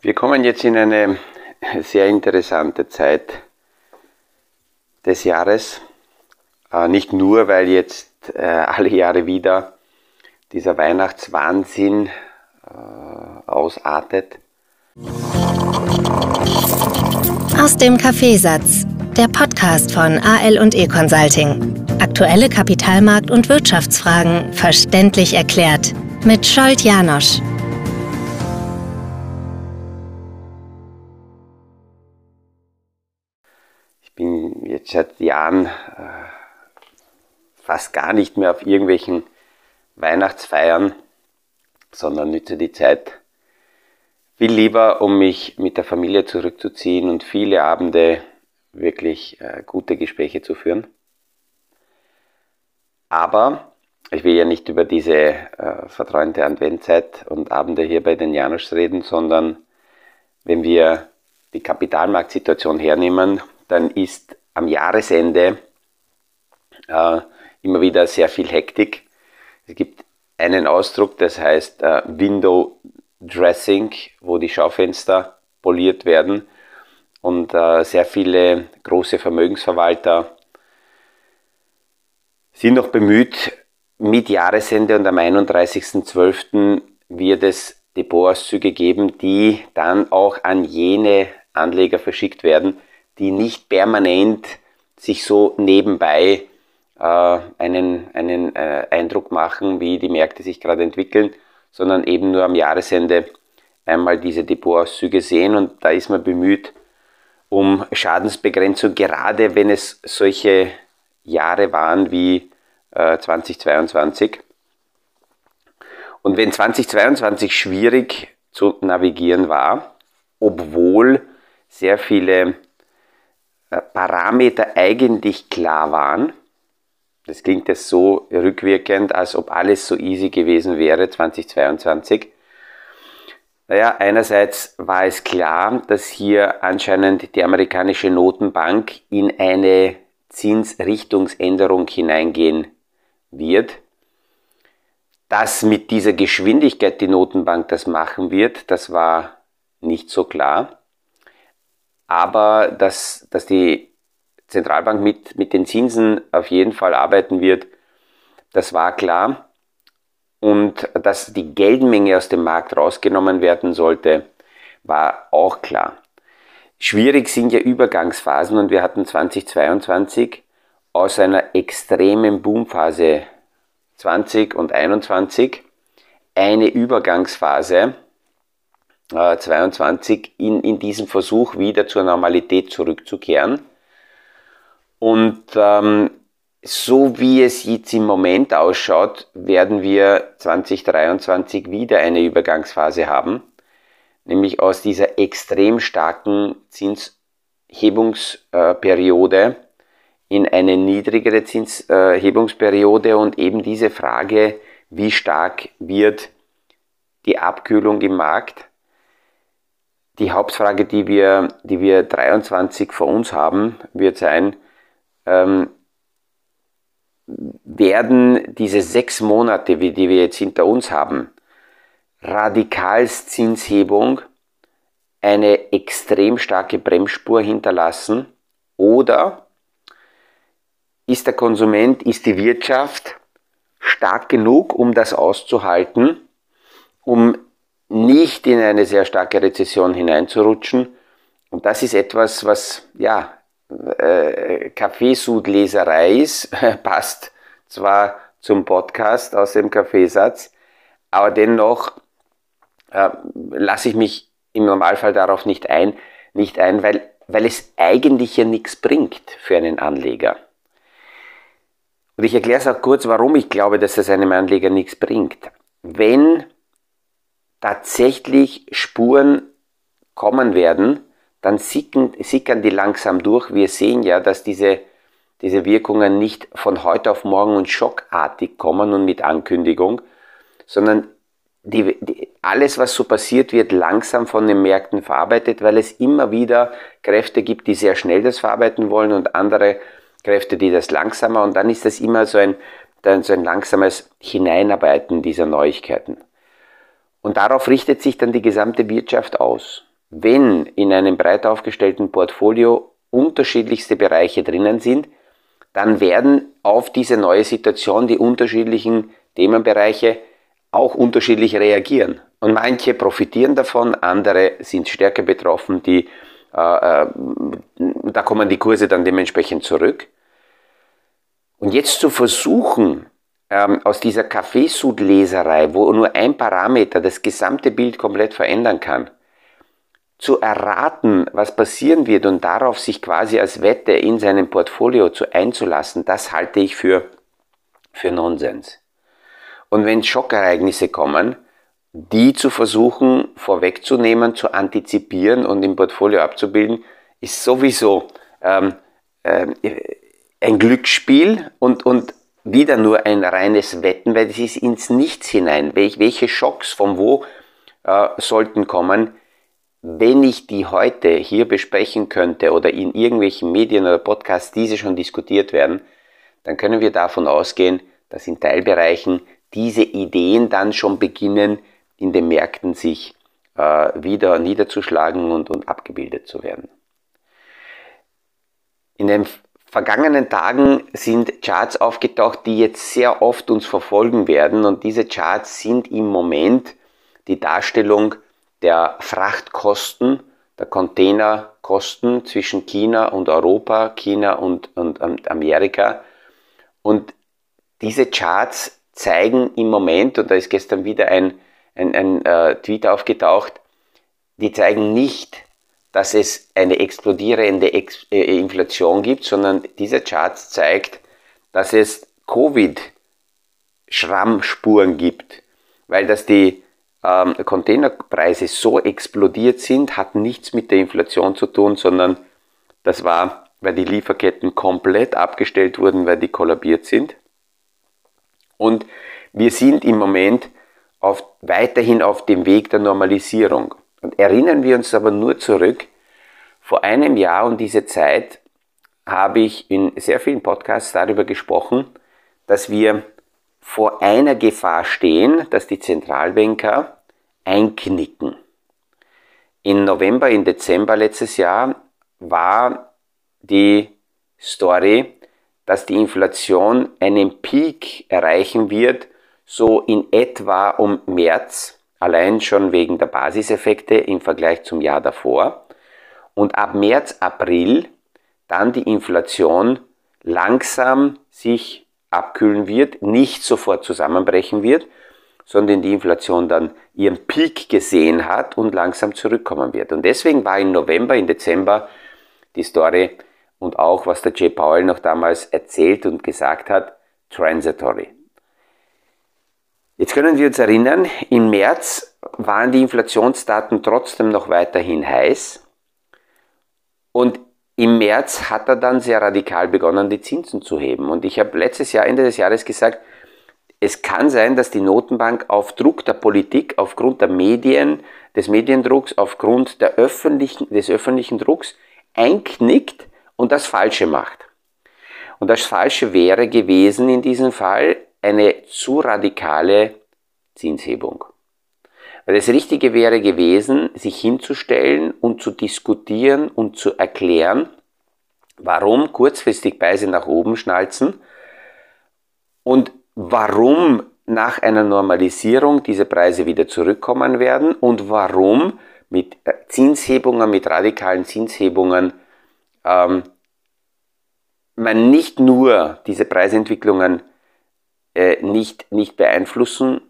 Wir kommen jetzt in eine sehr interessante Zeit des Jahres. Äh, nicht nur, weil jetzt äh, alle Jahre wieder dieser Weihnachtswahnsinn äh, ausartet. Aus dem Kaffeesatz, der Podcast von AL und E Consulting. Aktuelle Kapitalmarkt- und Wirtschaftsfragen verständlich erklärt mit Scholt Janosch. Bin jetzt seit Jahren äh, fast gar nicht mehr auf irgendwelchen Weihnachtsfeiern, sondern nütze die Zeit viel lieber, um mich mit der Familie zurückzuziehen und viele Abende wirklich äh, gute Gespräche zu führen. Aber ich will ja nicht über diese äh, verträumte Adventzeit und Abende hier bei den Janusz reden, sondern wenn wir die Kapitalmarktsituation hernehmen, dann ist am Jahresende äh, immer wieder sehr viel Hektik. Es gibt einen Ausdruck, das heißt äh, Window Dressing, wo die Schaufenster poliert werden und äh, sehr viele große Vermögensverwalter sind noch bemüht, mit Jahresende und am 31.12. wird es Depotauszüge geben, die dann auch an jene Anleger verschickt werden, die nicht permanent sich so nebenbei äh, einen, einen äh, Eindruck machen, wie die Märkte sich gerade entwickeln, sondern eben nur am Jahresende einmal diese Depotauszüge sehen und da ist man bemüht um Schadensbegrenzung, gerade wenn es solche Jahre waren wie äh, 2022. Und wenn 2022 schwierig zu navigieren war, obwohl sehr viele Parameter eigentlich klar waren. Das klingt jetzt so rückwirkend, als ob alles so easy gewesen wäre 2022. Naja, einerseits war es klar, dass hier anscheinend die amerikanische Notenbank in eine Zinsrichtungsänderung hineingehen wird. Dass mit dieser Geschwindigkeit die Notenbank das machen wird, das war nicht so klar aber dass, dass die Zentralbank mit, mit den Zinsen auf jeden Fall arbeiten wird, das war klar. Und dass die Geldmenge aus dem Markt rausgenommen werden sollte, war auch klar. Schwierig sind ja Übergangsphasen und wir hatten 2022 aus einer extremen Boomphase 20 und 21 eine Übergangsphase, 22 in, in diesem Versuch wieder zur Normalität zurückzukehren. Und ähm, so wie es jetzt im Moment ausschaut, werden wir 2023 wieder eine Übergangsphase haben, nämlich aus dieser extrem starken Zinshebungsperiode in eine niedrigere Zinshebungsperiode und eben diese Frage, wie stark wird die Abkühlung im Markt, die Hauptfrage, die wir, die wir 23 vor uns haben, wird sein, ähm, werden diese sechs Monate, die wir jetzt hinter uns haben, Radikalszinshebung eine extrem starke Bremsspur hinterlassen oder ist der Konsument, ist die Wirtschaft stark genug, um das auszuhalten, um nicht in eine sehr starke Rezession hineinzurutschen. Und das ist etwas, was, ja, äh, Kaffeesudleserei ist, passt zwar zum Podcast aus dem Kaffeesatz, aber dennoch äh, lasse ich mich im Normalfall darauf nicht ein, nicht ein, weil, weil es eigentlich ja nichts bringt für einen Anleger. Und ich erkläre es auch kurz, warum ich glaube, dass es einem Anleger nichts bringt. Wenn tatsächlich Spuren kommen werden, dann sickern, sickern die langsam durch. Wir sehen ja, dass diese, diese Wirkungen nicht von heute auf morgen und schockartig kommen und mit Ankündigung, sondern die, die, alles, was so passiert, wird langsam von den Märkten verarbeitet, weil es immer wieder Kräfte gibt, die sehr schnell das verarbeiten wollen und andere Kräfte, die das langsamer und dann ist das immer so ein, dann so ein langsames Hineinarbeiten dieser Neuigkeiten. Und darauf richtet sich dann die gesamte Wirtschaft aus. wenn in einem breit aufgestellten Portfolio unterschiedlichste Bereiche drinnen sind, dann werden auf diese neue Situation die unterschiedlichen Themenbereiche auch unterschiedlich reagieren. Und manche profitieren davon, andere sind stärker betroffen, die, äh, äh, da kommen die Kurse dann dementsprechend zurück. Und jetzt zu versuchen, ähm, aus dieser Kaffeesud-Leserei, wo nur ein Parameter das gesamte Bild komplett verändern kann, zu erraten, was passieren wird und darauf sich quasi als Wette in seinem Portfolio zu einzulassen, das halte ich für, für Nonsens. Und wenn Schockereignisse kommen, die zu versuchen vorwegzunehmen, zu antizipieren und im Portfolio abzubilden, ist sowieso ähm, äh, ein Glücksspiel und, und wieder nur ein reines Wetten, weil es ist ins Nichts hinein. Welche Schocks von wo äh, sollten kommen, wenn ich die heute hier besprechen könnte oder in irgendwelchen Medien oder Podcasts diese schon diskutiert werden, dann können wir davon ausgehen, dass in Teilbereichen diese Ideen dann schon beginnen, in den Märkten sich äh, wieder niederzuschlagen und, und abgebildet zu werden. In den vergangenen Tagen sind Charts aufgetaucht, die jetzt sehr oft uns verfolgen werden und diese Charts sind im Moment die Darstellung der Frachtkosten, der Containerkosten zwischen China und Europa, China und, und, und Amerika. Und diese Charts zeigen im Moment, und da ist gestern wieder ein, ein, ein äh, Tweet aufgetaucht, die zeigen nicht, dass es eine explodierende Ex äh, Inflation gibt, sondern dieser Chart zeigt, dass es Covid-Schrammspuren gibt, weil das die ähm, Containerpreise so explodiert sind, hat nichts mit der Inflation zu tun, sondern das war, weil die Lieferketten komplett abgestellt wurden, weil die kollabiert sind. Und wir sind im Moment auf, weiterhin auf dem Weg der Normalisierung. Und erinnern wir uns aber nur zurück, vor einem Jahr und diese Zeit habe ich in sehr vielen Podcasts darüber gesprochen, dass wir vor einer Gefahr stehen, dass die Zentralbanker einknicken. Im November, im Dezember letztes Jahr war die Story, dass die Inflation einen Peak erreichen wird, so in etwa um März, allein schon wegen der Basiseffekte im Vergleich zum Jahr davor. Und ab März, April dann die Inflation langsam sich abkühlen wird, nicht sofort zusammenbrechen wird, sondern die Inflation dann ihren Peak gesehen hat und langsam zurückkommen wird. Und deswegen war im November, im Dezember die Story und auch was der Jay Powell noch damals erzählt und gesagt hat, transitory. Jetzt können wir uns erinnern, im März waren die Inflationsdaten trotzdem noch weiterhin heiß und im März hat er dann sehr radikal begonnen, die Zinsen zu heben. Und ich habe letztes Jahr, Ende des Jahres gesagt, es kann sein, dass die Notenbank auf Druck der Politik, aufgrund der Medien, des Mediendrucks, aufgrund der öffentlichen, des öffentlichen Drucks einknickt und das Falsche macht. Und das Falsche wäre gewesen in diesem Fall eine zu radikale Zinshebung. Weil das Richtige wäre gewesen, sich hinzustellen und zu diskutieren und zu erklären, warum kurzfristig Preise nach oben schnalzen und warum nach einer Normalisierung diese Preise wieder zurückkommen werden und warum mit Zinshebungen, mit radikalen Zinshebungen ähm, man nicht nur diese Preisentwicklungen äh, nicht, nicht beeinflussen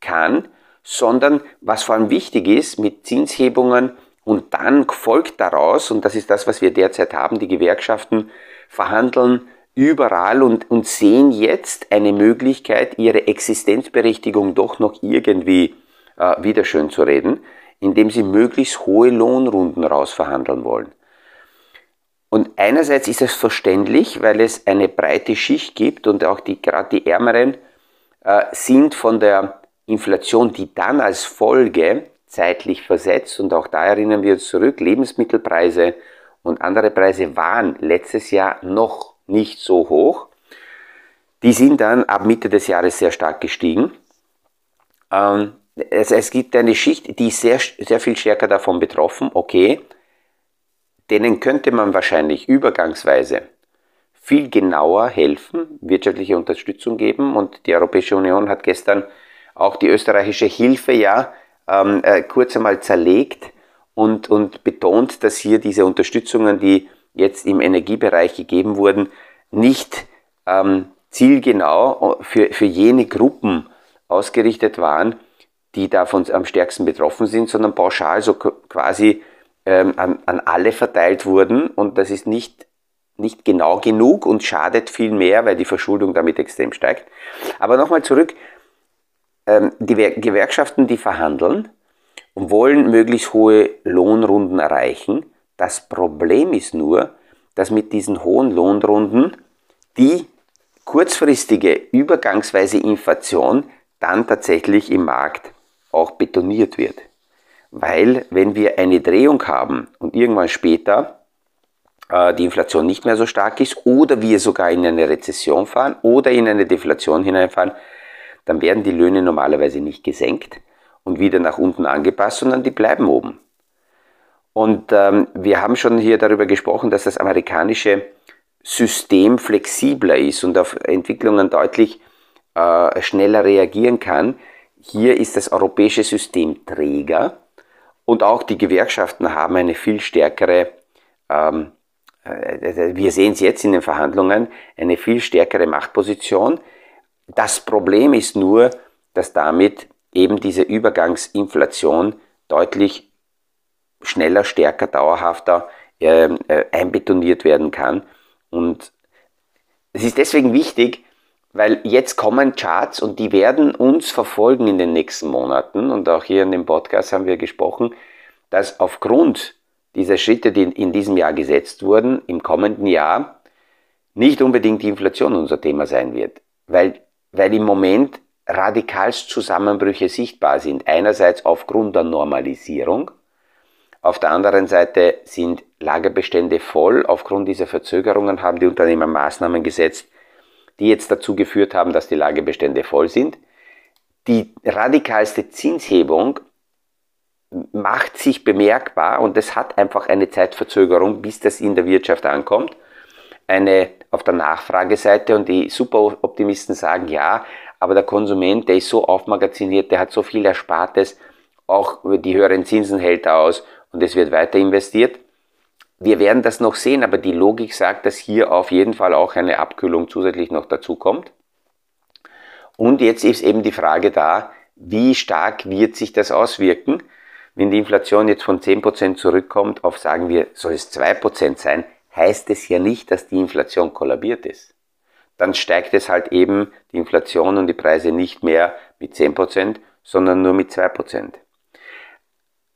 kann, sondern was vor allem wichtig ist, mit Zinshebungen und dann folgt daraus, und das ist das, was wir derzeit haben, die Gewerkschaften verhandeln überall und, und sehen jetzt eine Möglichkeit, ihre Existenzberechtigung doch noch irgendwie äh, wieder schön zu reden, indem sie möglichst hohe Lohnrunden rausverhandeln wollen. Und einerseits ist es verständlich, weil es eine breite Schicht gibt und auch die, gerade die Ärmeren äh, sind von der Inflation, die dann als Folge zeitlich versetzt, und auch da erinnern wir uns zurück, Lebensmittelpreise und andere Preise waren letztes Jahr noch nicht so hoch. Die sind dann ab Mitte des Jahres sehr stark gestiegen. Ähm, es, es gibt eine Schicht, die ist sehr, sehr viel stärker davon betroffen, okay, denen könnte man wahrscheinlich übergangsweise viel genauer helfen, wirtschaftliche Unterstützung geben. Und die Europäische Union hat gestern auch die österreichische Hilfe ja ähm, äh, kurz einmal zerlegt und, und betont, dass hier diese Unterstützungen, die jetzt im Energiebereich gegeben wurden, nicht ähm, zielgenau für, für jene Gruppen ausgerichtet waren, die davon am stärksten betroffen sind, sondern pauschal so quasi ähm, an, an alle verteilt wurden. Und das ist nicht, nicht genau genug und schadet viel mehr, weil die Verschuldung damit extrem steigt. Aber nochmal zurück, ähm, die Gewerkschaften, die verhandeln und wollen möglichst hohe Lohnrunden erreichen. Das Problem ist nur, dass mit diesen hohen Lohnrunden die kurzfristige übergangsweise Inflation dann tatsächlich im Markt auch betoniert wird. Weil wenn wir eine Drehung haben und irgendwann später äh, die Inflation nicht mehr so stark ist oder wir sogar in eine Rezession fahren oder in eine Deflation hineinfahren, dann werden die Löhne normalerweise nicht gesenkt und wieder nach unten angepasst, sondern die bleiben oben. Und ähm, wir haben schon hier darüber gesprochen, dass das amerikanische System flexibler ist und auf Entwicklungen deutlich äh, schneller reagieren kann. Hier ist das europäische System träger und auch die Gewerkschaften haben eine viel stärkere, ähm, äh, wir sehen es jetzt in den Verhandlungen, eine viel stärkere Machtposition. Das Problem ist nur, dass damit eben diese Übergangsinflation deutlich schneller, stärker, dauerhafter äh, äh, einbetoniert werden kann. Und es ist deswegen wichtig, weil jetzt kommen Charts und die werden uns verfolgen in den nächsten Monaten. Und auch hier in dem Podcast haben wir gesprochen, dass aufgrund dieser Schritte, die in diesem Jahr gesetzt wurden, im kommenden Jahr nicht unbedingt die Inflation unser Thema sein wird. Weil, weil im Moment radikalst Zusammenbrüche sichtbar sind. Einerseits aufgrund der Normalisierung, auf der anderen Seite sind Lagerbestände voll. Aufgrund dieser Verzögerungen haben die Unternehmen Maßnahmen gesetzt, die jetzt dazu geführt haben, dass die Lagerbestände voll sind. Die radikalste Zinshebung macht sich bemerkbar und es hat einfach eine Zeitverzögerung, bis das in der Wirtschaft ankommt. Eine auf der Nachfrageseite und die Superoptimisten sagen ja, aber der Konsument, der ist so aufmagaziniert, der hat so viel Erspartes, auch die höheren Zinsen hält er aus und es wird weiter investiert. Wir werden das noch sehen, aber die Logik sagt, dass hier auf jeden Fall auch eine Abkühlung zusätzlich noch dazu kommt. Und jetzt ist eben die Frage da, wie stark wird sich das auswirken? Wenn die Inflation jetzt von 10% zurückkommt auf, sagen wir, soll es 2% sein, heißt es ja nicht, dass die Inflation kollabiert ist. Dann steigt es halt eben die Inflation und die Preise nicht mehr mit 10%, sondern nur mit 2%.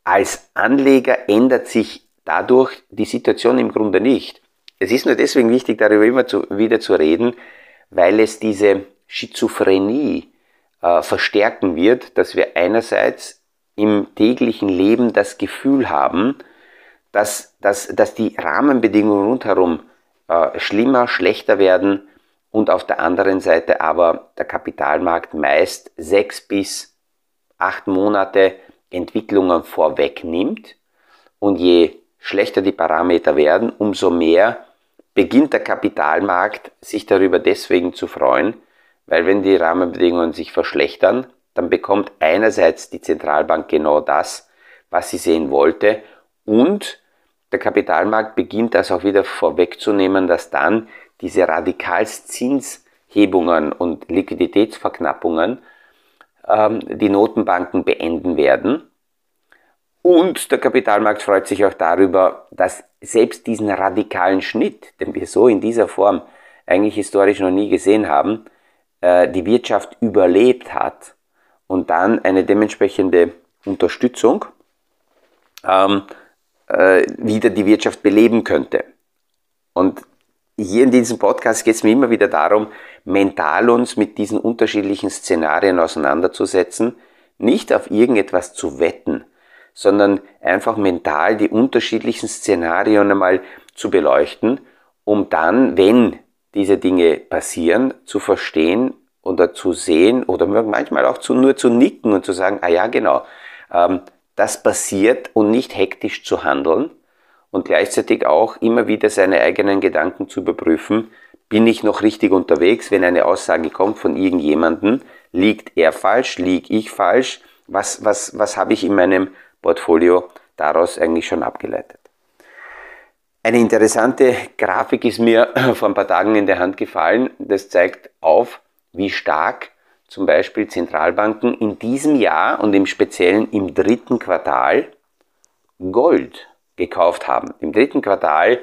Als Anleger ändert sich dadurch die Situation im Grunde nicht. Es ist nur deswegen wichtig, darüber immer zu, wieder zu reden, weil es diese Schizophrenie äh, verstärken wird, dass wir einerseits im täglichen Leben das Gefühl haben, dass, dass, dass die Rahmenbedingungen rundherum äh, schlimmer, schlechter werden und auf der anderen Seite aber der Kapitalmarkt meist sechs bis acht Monate Entwicklungen vorwegnimmt und je schlechter die Parameter werden, umso mehr beginnt der Kapitalmarkt sich darüber deswegen zu freuen, weil wenn die Rahmenbedingungen sich verschlechtern, dann bekommt einerseits die Zentralbank genau das, was sie sehen wollte. Und der Kapitalmarkt beginnt das auch wieder vorwegzunehmen, dass dann diese Radikalszinshebungen und Liquiditätsverknappungen ähm, die Notenbanken beenden werden und der Kapitalmarkt freut sich auch darüber, dass selbst diesen radikalen Schnitt, den wir so in dieser Form eigentlich historisch noch nie gesehen haben, äh, die Wirtschaft überlebt hat und dann eine dementsprechende Unterstützung ähm, äh, wieder die Wirtschaft beleben könnte. Und hier in diesem Podcast geht es mir immer wieder darum, mental uns mit diesen unterschiedlichen Szenarien auseinanderzusetzen, nicht auf irgendetwas zu wetten, sondern einfach mental die unterschiedlichen Szenarien einmal zu beleuchten, um dann, wenn diese Dinge passieren, zu verstehen, oder zu sehen oder manchmal auch zu, nur zu nicken und zu sagen, ah ja, genau, ähm, das passiert und nicht hektisch zu handeln und gleichzeitig auch immer wieder seine eigenen Gedanken zu überprüfen, bin ich noch richtig unterwegs, wenn eine Aussage kommt von irgendjemandem, liegt er falsch, liege ich falsch, was, was, was habe ich in meinem Portfolio daraus eigentlich schon abgeleitet. Eine interessante Grafik ist mir vor ein paar Tagen in der Hand gefallen. Das zeigt auf, wie stark zum Beispiel Zentralbanken in diesem Jahr und im Speziellen im dritten Quartal Gold gekauft haben. Im dritten Quartal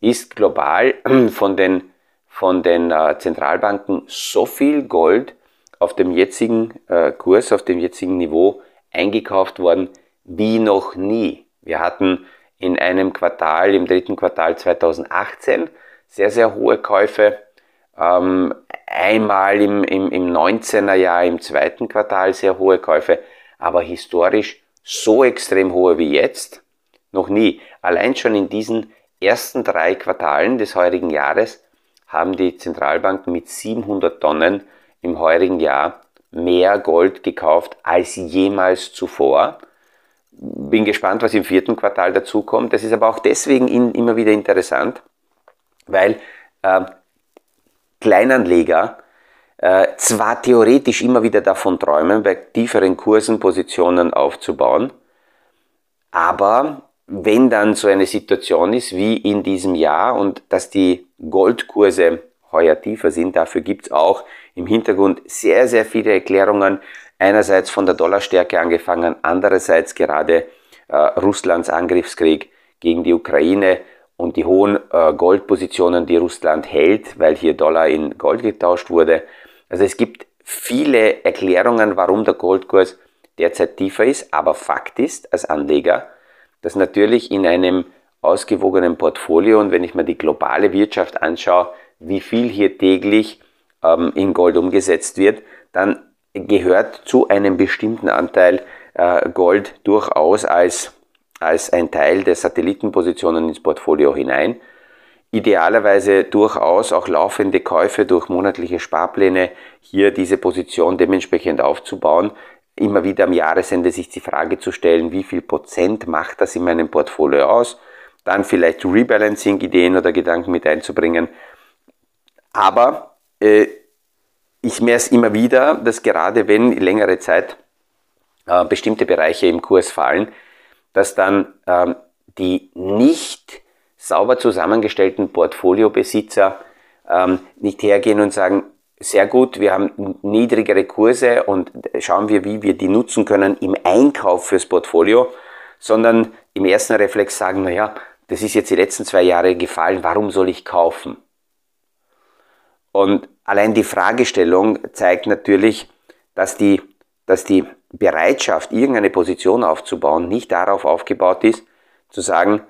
ist global von den, von den äh, Zentralbanken so viel Gold auf dem jetzigen äh, Kurs, auf dem jetzigen Niveau eingekauft worden wie noch nie. Wir hatten in einem Quartal, im dritten Quartal 2018, sehr, sehr hohe Käufe. Ähm, einmal im, im, im 19er Jahr, im zweiten Quartal sehr hohe Käufe, aber historisch so extrem hohe wie jetzt noch nie. Allein schon in diesen ersten drei Quartalen des heurigen Jahres haben die Zentralbanken mit 700 Tonnen im heurigen Jahr mehr Gold gekauft als jemals zuvor. Bin gespannt, was im vierten Quartal dazukommt. Das ist aber auch deswegen in, immer wieder interessant, weil äh, Kleinanleger äh, zwar theoretisch immer wieder davon träumen, bei tieferen Kursen Positionen aufzubauen, aber wenn dann so eine Situation ist wie in diesem Jahr und dass die Goldkurse heuer tiefer sind, dafür gibt es auch im Hintergrund sehr, sehr viele Erklärungen. Einerseits von der Dollarstärke angefangen, andererseits gerade äh, Russlands Angriffskrieg gegen die Ukraine und die hohen äh, Goldpositionen, die Russland hält, weil hier Dollar in Gold getauscht wurde. Also es gibt viele Erklärungen, warum der Goldkurs derzeit tiefer ist, aber Fakt ist als Anleger, dass natürlich in einem ausgewogenen Portfolio und wenn ich mir die globale Wirtschaft anschaue, wie viel hier täglich ähm, in Gold umgesetzt wird, dann gehört zu einem bestimmten Anteil äh, Gold durchaus als, als ein Teil der Satellitenpositionen ins Portfolio hinein. Idealerweise durchaus auch laufende Käufe durch monatliche Sparpläne, hier diese Position dementsprechend aufzubauen, immer wieder am Jahresende sich die Frage zu stellen, wie viel Prozent macht das in meinem Portfolio aus, dann vielleicht Rebalancing-Ideen oder Gedanken mit einzubringen. Aber äh, ich merke es immer wieder, dass gerade wenn längere Zeit äh, bestimmte Bereiche im Kurs fallen, dass dann ähm, die nicht sauber zusammengestellten Portfoliobesitzer ähm, nicht hergehen und sagen, sehr gut, wir haben niedrigere Kurse und schauen wir, wie wir die nutzen können im Einkauf fürs Portfolio, sondern im ersten Reflex sagen, naja, das ist jetzt die letzten zwei Jahre gefallen, warum soll ich kaufen? Und allein die Fragestellung zeigt natürlich, dass die, dass die Bereitschaft, irgendeine Position aufzubauen, nicht darauf aufgebaut ist, zu sagen,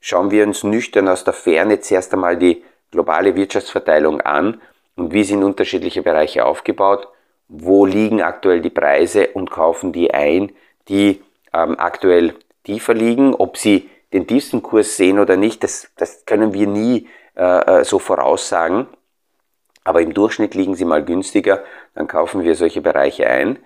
schauen wir uns nüchtern aus der Ferne zuerst einmal die globale Wirtschaftsverteilung an und wie sind unterschiedliche Bereiche aufgebaut, wo liegen aktuell die Preise und kaufen die ein, die ähm, aktuell tiefer liegen. Ob sie den tiefsten Kurs sehen oder nicht, das, das können wir nie äh, äh so voraussagen aber im Durchschnitt liegen sie mal günstiger, dann kaufen wir solche Bereiche ein.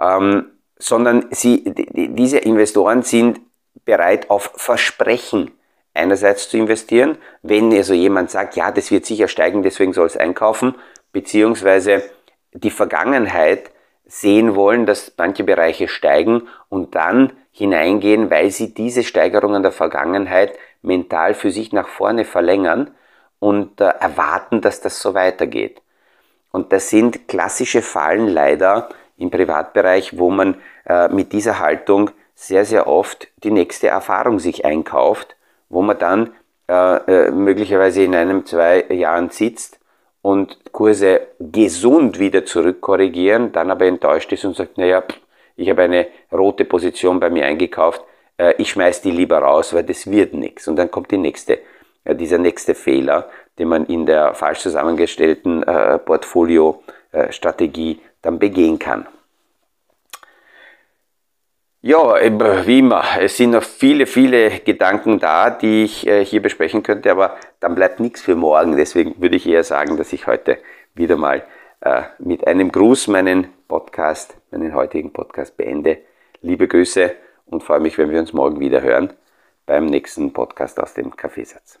Ähm, sondern sie, die, diese Investoren sind bereit auf Versprechen einerseits zu investieren, wenn also jemand sagt, ja, das wird sicher steigen, deswegen soll es einkaufen, beziehungsweise die Vergangenheit sehen wollen, dass manche Bereiche steigen und dann hineingehen, weil sie diese Steigerungen der Vergangenheit mental für sich nach vorne verlängern und äh, erwarten, dass das so weitergeht. Und das sind klassische Fallen leider im Privatbereich, wo man äh, mit dieser Haltung sehr, sehr oft die nächste Erfahrung sich einkauft, wo man dann äh, äh möglicherweise in einem, zwei Jahren sitzt und Kurse gesund wieder zurückkorrigieren, dann aber enttäuscht ist und sagt, naja, ich habe eine rote Position bei mir eingekauft, äh, ich schmeiß die lieber raus, weil das wird nichts. Und dann kommt die nächste ja, dieser nächste Fehler, den man in der falsch zusammengestellten äh, Portfolio-Strategie äh, dann begehen kann. Ja, wie immer, es sind noch viele, viele Gedanken da, die ich äh, hier besprechen könnte, aber dann bleibt nichts für morgen. Deswegen würde ich eher sagen, dass ich heute wieder mal äh, mit einem Gruß meinen Podcast, meinen heutigen Podcast beende. Liebe Grüße und freue mich, wenn wir uns morgen wieder hören beim nächsten Podcast aus dem Kaffeesatz.